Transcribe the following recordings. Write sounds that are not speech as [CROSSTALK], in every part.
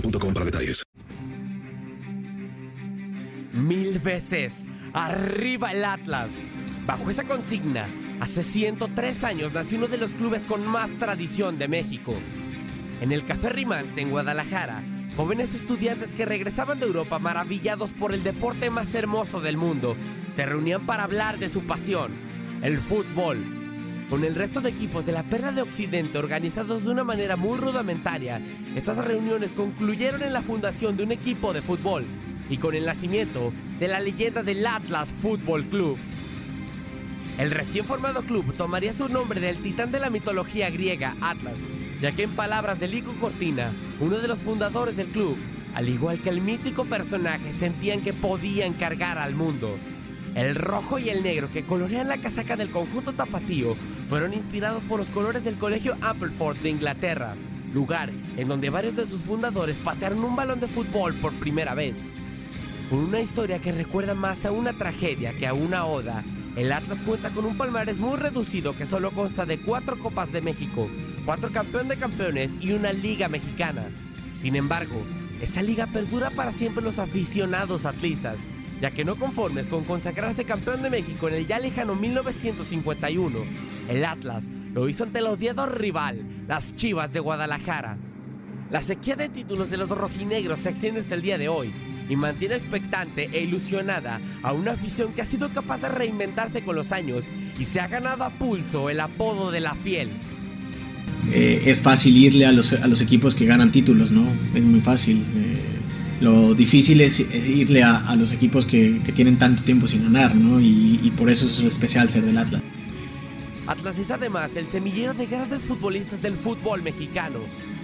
para detalles. Mil veces. Arriba el Atlas. Bajo esa consigna, hace 103 años nació uno de los clubes con más tradición de México. En el Café Rimans, en Guadalajara, jóvenes estudiantes que regresaban de Europa maravillados por el deporte más hermoso del mundo, se reunían para hablar de su pasión, el fútbol. Con el resto de equipos de la Perla de Occidente organizados de una manera muy rudimentaria, estas reuniones concluyeron en la fundación de un equipo de fútbol y con el nacimiento de la leyenda del Atlas Fútbol Club. El recién formado club tomaría su nombre del titán de la mitología griega, Atlas, ya que en palabras de Lico Cortina, uno de los fundadores del club, al igual que el mítico personaje, sentían que podían cargar al mundo. El rojo y el negro que colorean la casaca del conjunto tapatío fueron inspirados por los colores del colegio Appleford de Inglaterra, lugar en donde varios de sus fundadores patearon un balón de fútbol por primera vez. Con una historia que recuerda más a una tragedia que a una oda, el Atlas cuenta con un palmarés muy reducido que solo consta de cuatro Copas de México, cuatro Campeón de Campeones y una Liga Mexicana. Sin embargo, esa liga perdura para siempre los aficionados atlistas, ya que no conformes con consagrarse campeón de México en el ya lejano 1951, el Atlas lo hizo ante el odiado rival, las Chivas de Guadalajara. La sequía de títulos de los rojinegros se extiende hasta el día de hoy y mantiene expectante e ilusionada a una afición que ha sido capaz de reinventarse con los años y se ha ganado a pulso el apodo de la fiel. Eh, es fácil irle a los, a los, equipos que ganan títulos, ¿no? Es muy fácil. Eh, lo difícil es, irle a, a, los equipos que, que, tienen tanto tiempo sin ganar, ¿no? Y, y, por eso es especial ser del Atlas. Atlas es además el semillero de grandes futbolistas del fútbol mexicano.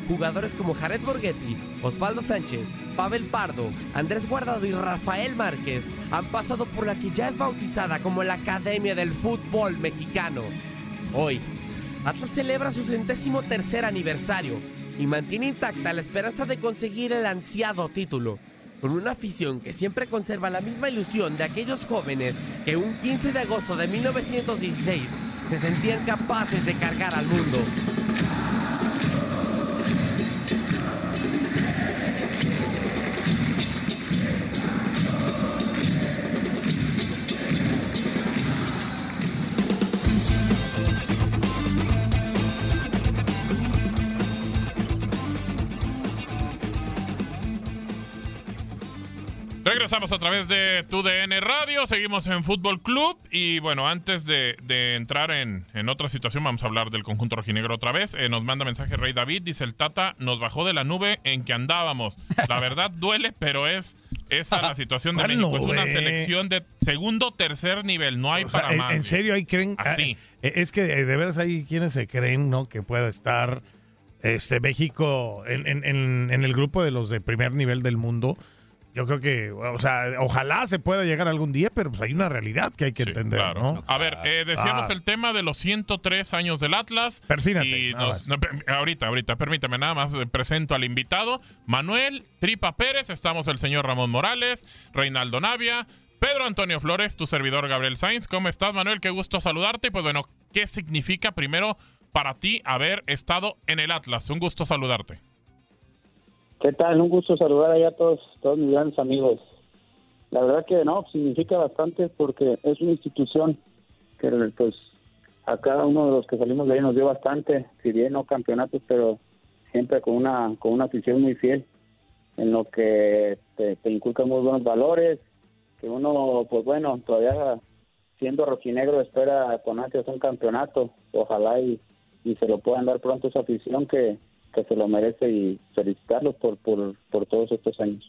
Jugadores como Jared Borghetti, Osvaldo Sánchez, Pavel Pardo, Andrés Guardado y Rafael Márquez han pasado por la que ya es bautizada como la Academia del Fútbol Mexicano. Hoy, Atlas celebra su centésimo tercer aniversario y mantiene intacta la esperanza de conseguir el ansiado título, con una afición que siempre conserva la misma ilusión de aquellos jóvenes que un 15 de agosto de 1916 se sentían capaces de cargar al mundo. Regresamos a través de TUDN Radio, seguimos en Fútbol Club y bueno, antes de, entrar en, otra situación vamos a hablar del conjunto rojinegro otra vez. Eh, nos manda mensaje Rey David, dice el Tata, nos bajó de la nube en que andábamos. La verdad [LAUGHS] duele, pero es esa la situación de México. Es una selección de segundo, tercer nivel, no hay para más. En serio, hay creen... Así. Eh, es que de veras hay quienes se creen, ¿no? Que pueda estar este México en, en el grupo de los de primer nivel del mundo yo creo que, o sea, ojalá se pueda llegar algún día, pero pues hay una realidad que hay que entender, ¿no? A ver, eh, decíamos ah. el tema de los 103 años del Atlas. Persínate. Y ahorita, ahorita, permítame, nada más eh, presento al invitado. Manuel Tripa Pérez, estamos el señor Ramón Morales, Reinaldo Navia, Pedro Antonio Flores, tu servidor Gabriel Sainz. ¿Cómo estás, Manuel? Qué gusto saludarte. Pues bueno, ¿qué significa primero para ti haber estado en el Atlas? Un gusto saludarte. ¿Qué tal? Un gusto saludar allá a todos, todos mis grandes amigos. La verdad que no, significa bastante porque es una institución que pues a cada uno de los que salimos de ahí nos dio bastante, si bien no campeonatos, pero siempre con una con una afición muy fiel, en lo que te, inculcan muy buenos valores, que uno, pues bueno, todavía siendo rojinegro espera con ansias un campeonato, ojalá y, y se lo puedan dar pronto esa afición que, que se lo merece y felicitarlos por, por, por todos estos años.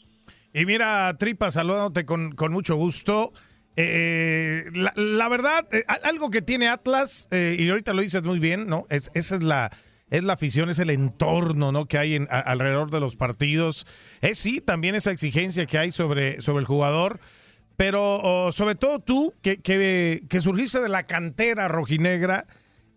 Y mira, Tripa, saludándote con, con mucho gusto. Eh, la, verdad, eh, algo que tiene Atlas, eh, y ahorita lo dices muy bien, ¿no? Es, esa es la, es la afición, es el entorno, ¿no? Que hay en, alrededor de los partidos. Es sí, también esa exigencia que hay sobre, sobre el jugador. Pero sobre todo tú, que, que, que, surgiste de la cantera rojinegra,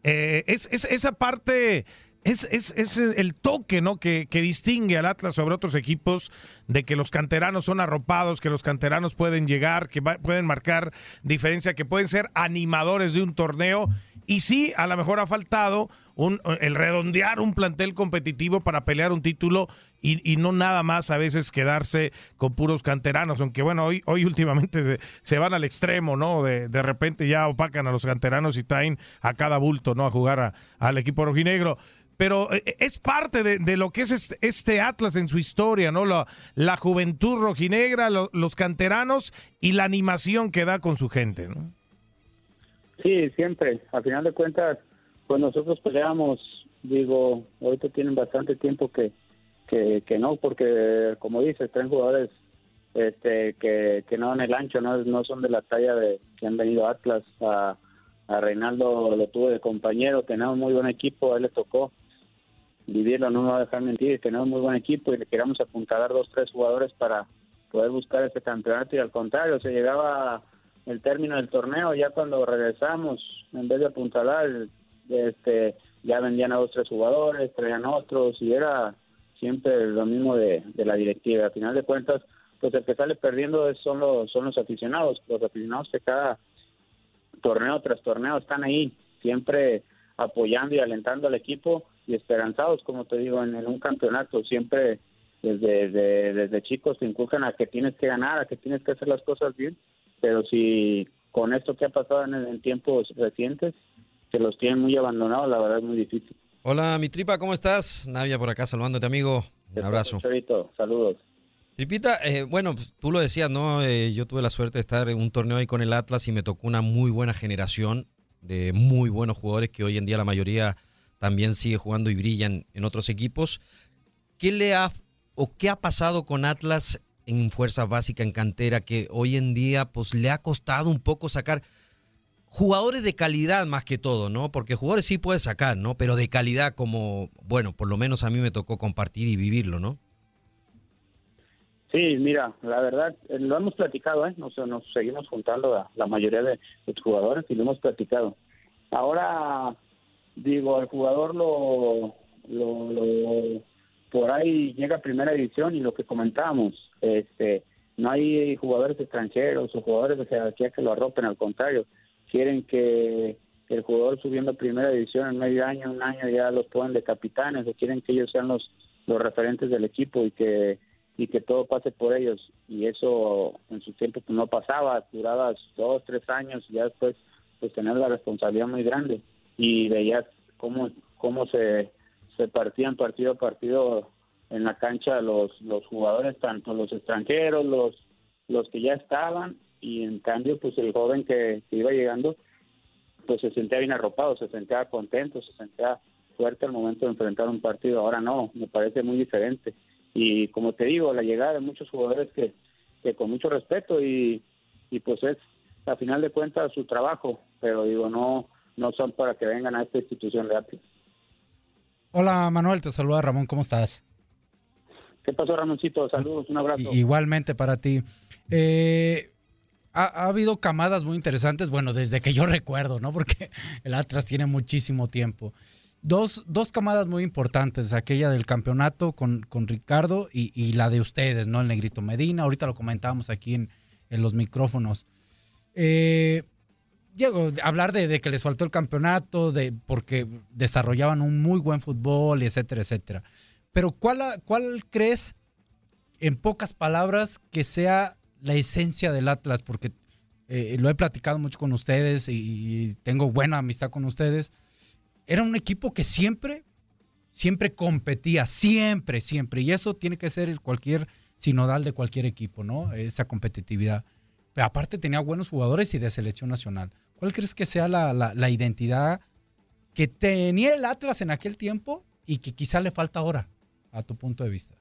es, es, esa parte es, es, el toque ¿no? Que, distingue al Atlas sobre otros equipos, de que los canteranos son arropados, que los canteranos pueden llegar, que pueden marcar diferencia, que pueden ser animadores de un torneo. Y sí, a lo mejor ha faltado un, el redondear un plantel competitivo para pelear un título y, no nada más a veces quedarse con puros canteranos, aunque bueno, hoy, hoy últimamente se, van al extremo, ¿no? De, de, repente ya opacan a los canteranos y traen a cada bulto, ¿no? A jugar al equipo rojinegro pero eh, es parte de, lo que es este, Atlas en su historia, ¿no? La, la juventud rojinegra, los canteranos y la animación que da con su gente, ¿no? Sí, siempre. Al final de cuentas, pues nosotros peleamos, digo, ahorita tienen bastante tiempo que, que, no, porque como dices, traen jugadores este, que, que no en el ancho, no, no son de la talla de que han venido Atlas. A, a Reinaldo lo tuve de compañero, tenemos muy buen equipo, a él le tocó vivirlo, no me va a dejar mentir, tenemos muy buen equipo y le queramos apuntalar dos, tres jugadores para poder buscar ese campeonato. Y al contrario, se llegaba el término del torneo, ya cuando regresamos, en vez de apuntalar, este, ya vendían a dos, tres jugadores, traían otros y era siempre lo mismo de, la directiva. Al final de cuentas, pues el que sale perdiendo son los, son los aficionados, los aficionados que cada torneo tras torneo están ahí, siempre apoyando y alentando al equipo y esperanzados, como te digo, en, un campeonato. Siempre desde, desde, chicos te inculcan a que tienes que ganar, a que tienes que hacer las cosas bien, pero si con esto que ha pasado en, tiempos recientes, que los tienen muy abandonados, la verdad es muy difícil. Hola, mi tripa, ¿cómo estás? Navia por acá saludándote, amigo. Un abrazo. Saludos. Tripita, eh, bueno, pues, tú lo decías, ¿no? Eh, yo tuve la suerte de estar en un torneo ahí con el Atlas y me tocó una muy buena generación de muy buenos jugadores que hoy en día la mayoría también sigue jugando y brillan en otros equipos. ¿Qué le ha o qué ha pasado con Atlas en fuerza básica, en cantera, que hoy en día pues le ha costado un poco sacar jugadores de calidad más que todo, ¿no? Porque jugadores sí puede sacar, ¿no? Pero de calidad como, bueno, por lo menos a mí me tocó compartir y vivirlo, ¿no? Sí, mira, la verdad, eh, lo hemos platicado, ¿eh? Nos, nos seguimos juntando a la mayoría de los jugadores y lo hemos platicado. Ahora digo, el jugador lo, lo, por ahí llega a primera división y lo que comentábamos, este, no hay jugadores extranjeros o jugadores de jerarquía que lo arropen, al contrario, quieren que el jugador subiendo a primera división en medio año, un año ya los pongan de capitanes o quieren que ellos sean los, los referentes del equipo y que y que todo pase por ellos. Y eso en su tiempo pues, no pasaba, durabas dos, tres años y ya después pues tener la responsabilidad muy grande y veías cómo, cómo se, se partían partido a partido en la cancha los, los jugadores, tanto los extranjeros, los, los que ya estaban y en cambio pues el joven que, que iba llegando pues se sentía bien arropado, se sentía contento, se sentía fuerte al momento de enfrentar un partido. Ahora no, me parece muy diferente. Y como te digo, la llegada de muchos jugadores que, que con mucho respeto y, y pues es a final de cuentas su trabajo, pero digo, no no son para que vengan a esta institución de arte. Hola Manuel, te saluda Ramón, ¿cómo estás? ¿Qué pasó Ramoncito? Saludos, un abrazo. Igualmente para ti. Eh, ha, ha, habido camadas muy interesantes, bueno, desde que yo [LAUGHS] recuerdo, ¿no? Porque el Atlas tiene muchísimo tiempo. Dos, dos camadas muy importantes, aquella del campeonato con, con Ricardo y, y, la de ustedes, ¿no? El Negrito Medina, ahorita lo comentábamos aquí en, en los micrófonos. Eh, Diego, hablar de, de, que les faltó el campeonato, de porque desarrollaban un muy buen fútbol, etcétera, etcétera. Pero ¿cuál, ¿cuál crees, en pocas palabras, que sea la esencia del Atlas? Porque eh, lo he platicado mucho con ustedes y tengo buena amistad con ustedes. Era un equipo que siempre, siempre competía, siempre, siempre. Y eso tiene que ser cualquier sinodal de cualquier equipo, ¿no? Esa competitividad. Pero aparte tenía buenos jugadores y de selección nacional. ¿Cuál crees que sea la, la, la, identidad que tenía el Atlas en aquel tiempo y que quizá le falta ahora, a tu punto de vista?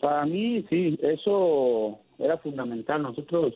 Para mí, sí, eso era fundamental. Nosotros,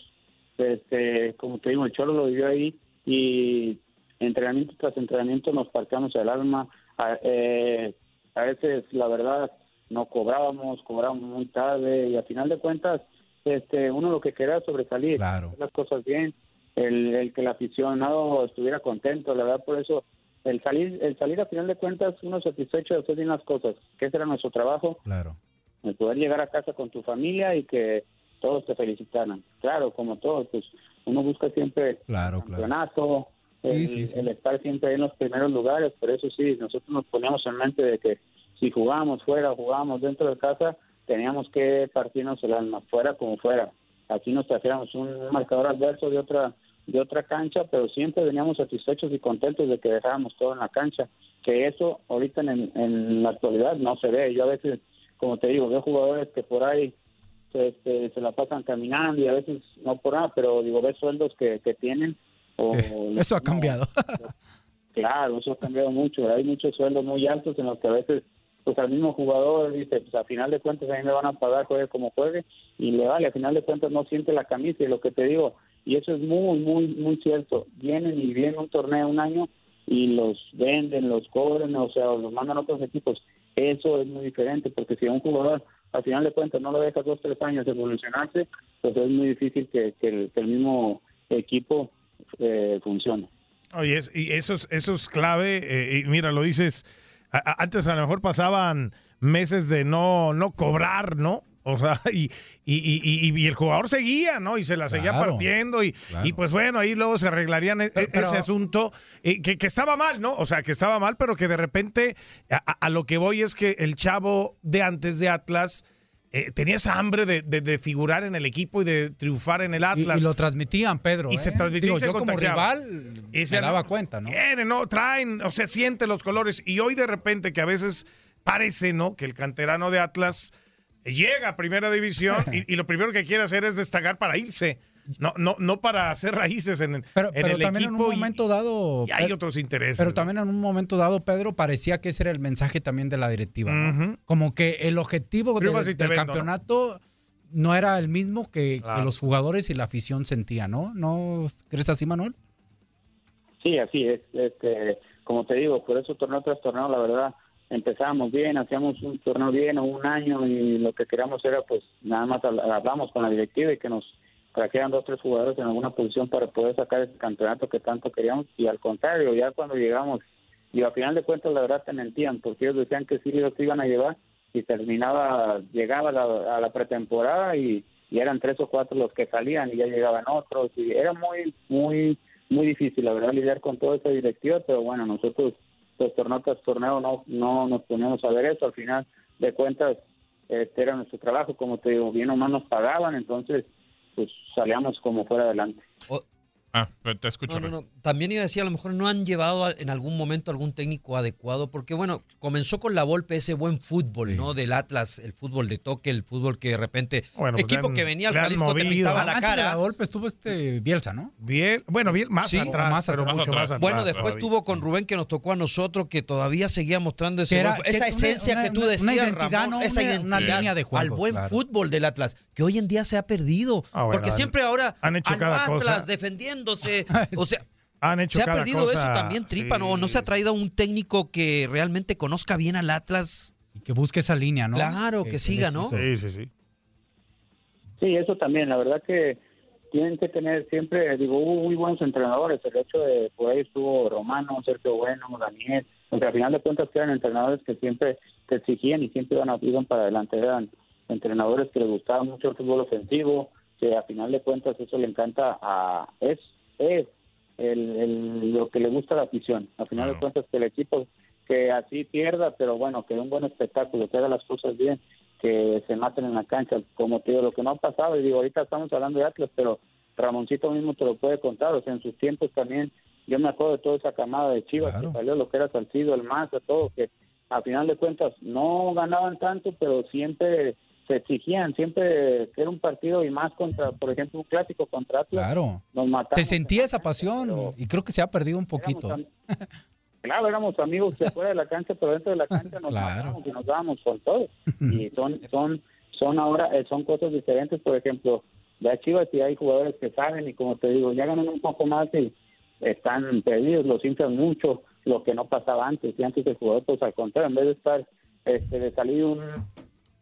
este, como te digo, el Cholo lo vivió ahí y entrenamiento tras entrenamiento nos partíamos el alma. A, eh, a veces, la verdad, no cobrábamos, cobrábamos muy tarde y a final de cuentas, este, uno lo que quería sobresalir, claro. hacer las cosas bien, el, el, que el aficionado estuviera contento, la verdad, por eso el salir, el salir a final de cuentas, uno satisfecho de hacer bien las cosas, que ese era nuestro trabajo, claro. el poder llegar a casa con tu familia y que todos te felicitaran. Claro, como todos, pues uno busca siempre claro, el campeonato, claro. el, sí, sí, sí. el, estar siempre en los primeros lugares, pero eso sí, nosotros nos poníamos en mente de que si jugábamos fuera, jugábamos dentro de casa, teníamos que partirnos el alma, fuera como fuera. Aquí nos trajéramos un marcador adverso de otra de otra cancha, pero siempre veníamos satisfechos y contentos de que dejábamos todo en la cancha, que eso ahorita en, en la actualidad no se ve. Yo a veces, como te digo, veo jugadores que por ahí este, se la pasan caminando y a veces no por nada, pero digo, ves sueldos que, que tienen. O, eso ha cambiado. claro, eso ha cambiado mucho. Hay muchos sueldos muy altos en los que a veces pues al mismo jugador dice, pues a final de cuentas a mí me van a pagar, juegue como juegue, y le vale, a final de cuentas no siente la camisa, y lo que te digo, y eso es muy, muy, muy cierto, vienen y vienen un torneo un año y los venden, los cobran, o sea, los mandan a otros equipos, eso es muy diferente, porque si a un jugador al final de cuentas no lo deja dos, tres años evolucionarse, pues es muy difícil que, que, el, mismo equipo eh, funcione. Oye, y eso es, eso es clave, eh, y mira, lo dices antes a lo mejor pasaban meses de no, no cobrar, ¿no? O sea, [LAUGHS] y, y, y, y, el jugador seguía, ¿no? Y se la seguía Claro, partiendo y, claro. y pues bueno, ahí luego se arreglarían e- Pero- ese asunto eh, que, que estaba mal, ¿no? O sea, que estaba mal, pero que de repente a, lo que voy es que el chavo de antes de Atlas eh, tenía esa hambre de, de- de figurar en el equipo y de triunfar en el Atlas. y lo transmitían, Pedro. Y se ¿eh? transmitía y se yo como rival Y me se- daba cuenta, ¿no? Vienen, ¿no? Traen, o sea, siente los colores. Y hoy de repente que a veces parece, ¿no? Que el canterano de Atlas llega a primera división y, y lo primero que quiere hacer es destacar para irse. No, no, no para hacer raíces en, Pero, en pero el también en equipo. un y- momento dado. y hay otros intereses. Pero también en un momento dado, Pedro, parecía que ese era el mensaje también de la directiva. Como que el objetivo de- y del vendo, ¿no? campeonato ¿no? era el mismo que, Claro. que los jugadores y la afición sentían, ¿no? ¿No crees así, Manuel? Sí, así es. Este, como te digo, por eso torneo tras torneo, la verdad, empezábamos bien, hacíamos un torneo bien o un año y lo que queríamos era, pues, nada más habl- hablamos con la directiva y que nos trajeran dos tres jugadores en alguna posición para poder sacar ese campeonato que tanto queríamos y al contrario, ya cuando llegamos y al final de cuentas la verdad te mentían porque ellos decían que sí los iban a llevar y terminaba, llegaba la, a la pretemporada y, y eran tres o cuatro los que salían y ya llegaban otros y era muy, muy, muy difícil la verdad lidiar con toda esa directiva, pero bueno, nosotros pues torneo tras no, no nos poníamos a ver eso, al final de cuentas este era nuestro trabajo, como te digo, bien o mal nos pagaban, entonces pues salíamos como fuera adelante. Ah, te escucho. No, no, no. También iba a decir, a lo mejor no han llevado a- en algún momento algún técnico adecuado, porque bueno, comenzó con la Volpe ese buen fútbol, ¿no? Del Atlas, el fútbol de toque, el fútbol que de repente, Bueno, pues equipo han- que venía al Jalisco te pintaba la Antes de cara. la golpe estuvo este Bielsa, ¿no? Bien, bueno, bien, más Sí, atrás, más pero atrás. mucho Más atrás. Bueno, después todavía. tuvo con Rubén que nos tocó a nosotros, que todavía seguía mostrando ese era- buen- esa una- esencia una- que tú una decías, identidad, Ramón, ¿no? esa Una- identidad una línea de juego, al buen claro. fútbol del Atlas, que hoy en día se ha perdido. Ah, bueno, porque han- siempre ahora han hecho al cada Atlas cosa. [LAUGHS] o sea, Han hecho se ha perdido cosa, eso también, Tripa, ¿no? ¿No se ha traído un técnico que realmente conozca bien al Atlas? Y que busque esa línea, ¿no? Claro, que siga, les ¿no? Sí, sí, sí. Sí, eso también. La verdad que tienen que tener siempre, digo, hubo muy buenos entrenadores. El hecho de, por ahí estuvo Romano, Sergio Bueno, Daniel, porque al final de cuentas que eran entrenadores que siempre te exigían y siempre iban, a- iban para adelante. Eran entrenadores que les gustaba mucho el fútbol ofensivo, que a final de cuentas eso le encanta a... Es, es el, el- lo que le gusta a la afición. A final de cuentas que el equipo que así pierda, pero bueno, que dé un buen espectáculo, que haga las cosas bien, que se maten en la cancha, como te digo, lo que no ha pasado, y digo, ahorita estamos hablando de Atlas, pero Ramoncito mismo te lo puede contar, o sea, en sus tiempos también, yo me acuerdo de toda esa camada de Chivas que salió, lo que era Salcido, el Maza, todo, que a final de cuentas no ganaban tanto, pero siempre se exigían, siempre que era un partido y más contra, por ejemplo, un clásico contra Atlas, Claro. nos matamos. Se sentía esa pasión y creo que se ha perdido un poquito. Claro, éramos amigos de fuera de la cancha, pero dentro de la cancha nos Claro. matábamos y nos dábamos con todo. [LAUGHS] Y son, son, son ahora, eh, son cosas diferentes. Por ejemplo, ya Chivas y hay jugadores que saben y como te digo, ya ganan un poco más y están perdidos, los inflan mucho, lo que no pasaba antes. Y antes el jugador, pues al contrario, en vez de estar, este, de salir un,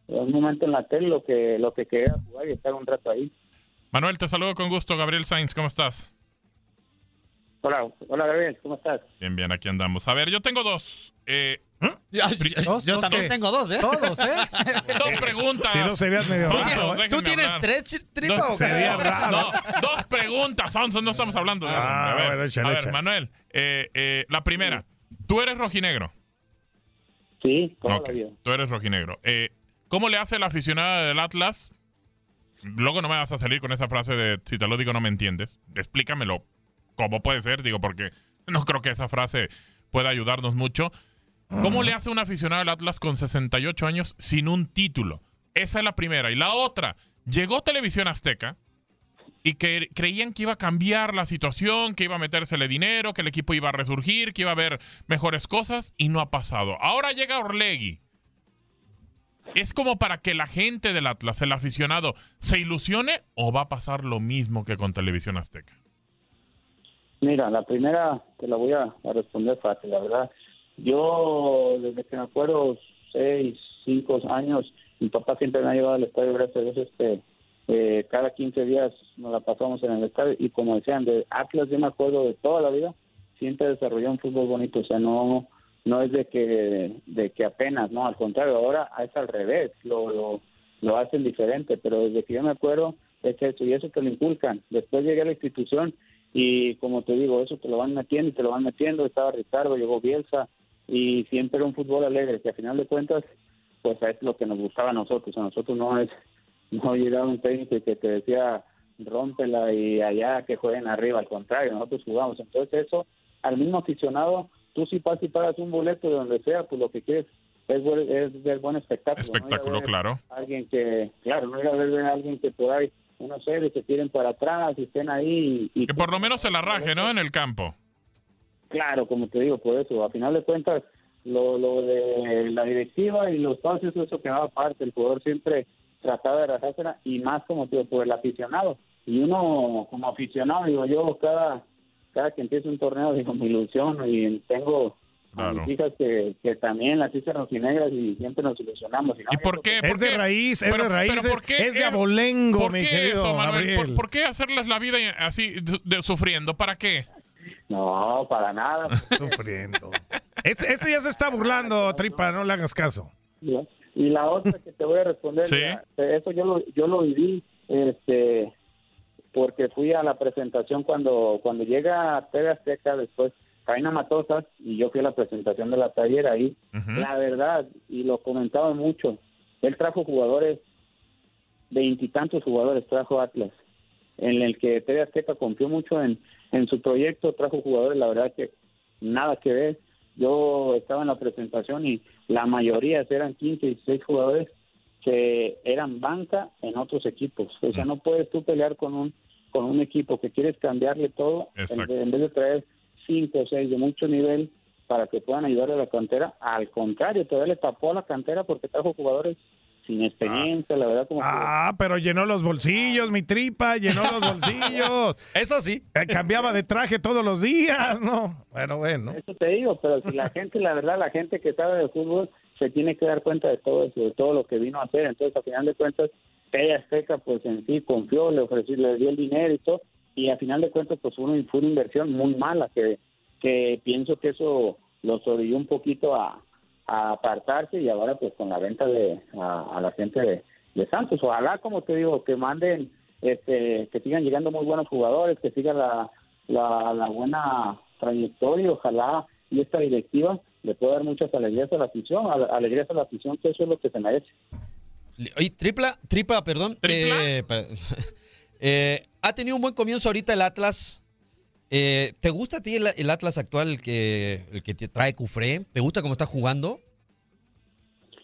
un momento en la tele, lo que, lo que quería jugar y estar un rato ahí. Manuel, te saludo con gusto. Gabriel Sainz, ¿cómo estás? Hola, hola Gabriel, ¿cómo estás? Bien, bien, aquí andamos. A ver, yo tengo dos. Eh, Dos, Yo dos también tengo dos, ¿eh? Todos, ¿eh? [LAUGHS] dos preguntas. Si no serías medio Sonso, raro, ¿eh? ¿Tú tienes hablar. tres tripa Dos- o qué? Sería raro. No, dos preguntas, Sonso, no estamos hablando de eso. Ah, a ver, bueno, échale, a ver, échale. Manuel, eh, eh, la primera. Tú eres rojinegro. Sí, toda Ok, la vida. Tú eres rojinegro. Eh, ¿Cómo le hace la aficionada del Atlas? Luego no me vas a salir con esa frase de si te lo digo no me entiendes. Explícamelo. ¿Cómo puede ser? Digo, porque no creo que esa frase pueda ayudarnos mucho. ¿Cómo le hace un aficionado del Atlas con 68 años sin un título? Esa es la primera. Y la otra, llegó Televisión Azteca y que creían que iba a cambiar la situación, que iba a metérsele dinero, que el equipo iba a resurgir, que iba a haber mejores cosas y no ha pasado. Ahora llega Orlegui. ¿Es como para que la gente del Atlas, el aficionado, se ilusione o va a pasar lo mismo que con Televisión Azteca? Mira, la primera te la voy a, responder fácil, la verdad. Yo, desde que me acuerdo, seis, cinco años, mi papá siempre me ha llevado al estadio, gracias a Dios, este, eh, cada 15 días nos la pasamos en el estadio y como decían, de Atlas yo me acuerdo de toda la vida, siempre desarrolló un fútbol bonito, o sea, no no es de que de que apenas, no, al contrario, ahora es al revés, lo, lo, lo hacen diferente, pero desde que yo me acuerdo es eso, y eso te lo inculcan. Después llegué a la institución y como te digo, eso te lo van metiendo te lo van metiendo, estaba Ricardo, llegó Bielsa y siempre era un fútbol alegre, que a final de cuentas, pues es lo que nos gustaba a nosotros, a nosotros no es, [LAUGHS] no llegaba un técnico que te decía rómpela y allá que jueguen arriba, al contrario, nosotros jugamos, entonces eso, al mismo aficionado, tú si pasas y pagas un boleto de donde sea, pues lo que quieres es, buen- es ver buen espectáculo. ¿no? Espectáculo, claro. Alguien que, claro, no ir a ver a alguien que por ahí, uno sé, se tiren para atrás y estén ahí y, y Que por lo menos se la raje, ¿no? En el campo. Claro, como te digo, por eso, a final de cuentas, lo, lo de la directiva y los socios, eso quedaba aparte, el jugador siempre trataba de rajársela y más como te digo, por el aficionado. Y uno como aficionado, digo yo, cada, cada que empieza un torneo, digo, me ilusiono y tengo a mis hijas que, que también las hice rojinegras y siempre nos ilusionamos. Y, no, ¿Y por qué? Es ¿Por de raíz, es de raíz, pero ¿por es- de abolengo, ¿Por mi qué querido eso, Manuel? ¿Por, qué hacerles la vida así de- de- sufriendo? ¿Para qué? No, para nada. [LAUGHS] Sufriendo. Este, este ya se está burlando, Tripa, no le hagas caso. Y la otra que te voy a responder, [LAUGHS] Sí. ya, eso yo lo, yo lo viví, este, porque fui a la presentación cuando cuando llega TV Azteca, después Caina Matosas, y yo fui a la presentación de la taller ahí. La verdad, y lo comentaba mucho, él trajo jugadores, veintitantos jugadores trajo Atlas. en el que TV Azteca confió mucho en, en su proyecto, trajo jugadores, la verdad que nada que ver. Yo estaba en la presentación y la mayoría eran 15, 16 jugadores que eran banca en otros equipos. O sea, no puedes tú pelear con un con un equipo que quieres cambiarle todo en, en vez de traer cinco o seis de mucho nivel para que puedan ayudar a la cantera. Al contrario, todavía le tapó a la cantera porque trajo jugadores sin experiencia, la verdad como que- Ah, pero llenó los bolsillos, mi tripa, llenó los [LAUGHS] bolsillos. Eso sí. Eh, Cambiaba de traje todos los días, ¿no? Bueno, bueno. Eso te digo, pero si la gente, la verdad, la gente que sabe de fútbol se tiene que dar cuenta de todo eso, de todo lo que vino a hacer. Entonces, a final de cuentas, ella Azteca, pues en sí confió, le ofreció, le dio el dinero y todo, y a final de cuentas, pues una, fue una inversión muy mala, que, que pienso que eso los orilló un poquito a, apartarse y ahora, pues con la venta de a, la gente de, Santos. Ojalá, como te digo, que manden, este, que sigan llegando muy buenos jugadores, que siga la, la buena trayectoria, ojalá y esta directiva le pueda dar muchas alegrías a la afición, a- alegrías a la afición, que eso es lo que se merece. Oye, tripla, tripla, perdón. Eh, per- [LAUGHS] eh, ha tenido un buen comienzo ahorita el Atlas. Eh, ¿Te gusta a ti el, el Atlas actual, el que, el que te trae Cufré? ¿Te gusta cómo está jugando?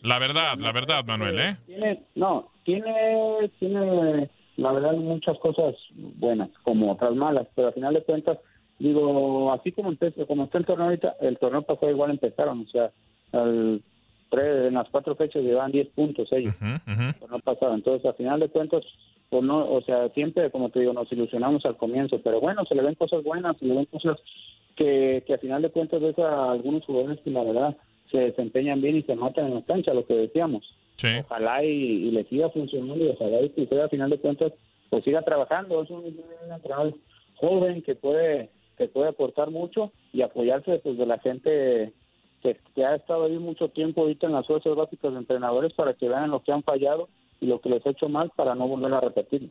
La verdad, la verdad, Manuel, ¿eh? Tiene, no, tiene, tiene, la verdad, muchas cosas buenas, como otras malas, pero al final de cuentas, digo, así como, empezó, como está el torneo ahorita, el torneo pasado igual empezaron, o sea, al, tres- en las cuatro fechas llevan 10 puntos ellos, el torneo pasado, entonces al final de cuentas, pues no, o sea, siempre, como te digo, nos ilusionamos al comienzo, pero bueno, se le ven cosas buenas, se le ven cosas que, que al final de cuentas ves a algunos jugadores que la verdad se desempeñan bien y se matan en la cancha, lo que decíamos. Ojalá y, y le siga funcionando y ojalá y que usted, al final de cuentas pues siga trabajando. Es un, un entrenador joven que puede que puede aportar mucho y apoyarse pues, de la gente que, que ha estado ahí mucho tiempo ahorita en las fuerzas básicas de entrenadores para que vean lo que han fallado y lo que les ha hecho mal para no volver a repetir.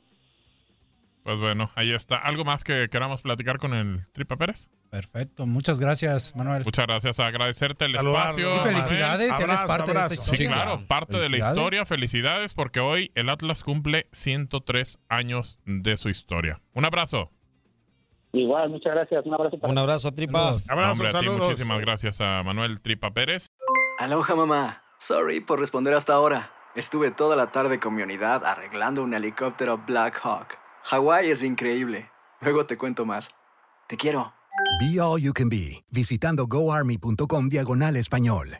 Pues bueno, ahí está. ¿Algo más que queramos platicar con el Tripa Pérez? Perfecto, muchas gracias, Manuel. Muchas gracias, agradecerte el Saludarlo. espacio. Y felicidades, Manuel. él es parte de esta Sí, historia. claro, parte de la historia. Felicidades porque hoy el Atlas cumple 103 años de su historia. Un abrazo. Igual, muchas gracias. Un abrazo para Un abrazo, Tripa. Hombre, a ti muchísimas gracias a Manuel Tripa Pérez. Aloha mamá. Sorry por responder hasta ahora. Estuve toda la tarde con mi unidad arreglando un helicóptero Black Hawk. Hawái es increíble. Luego te cuento más. Te quiero. Be All You Can Be, visitando goarmy.com diagonal español.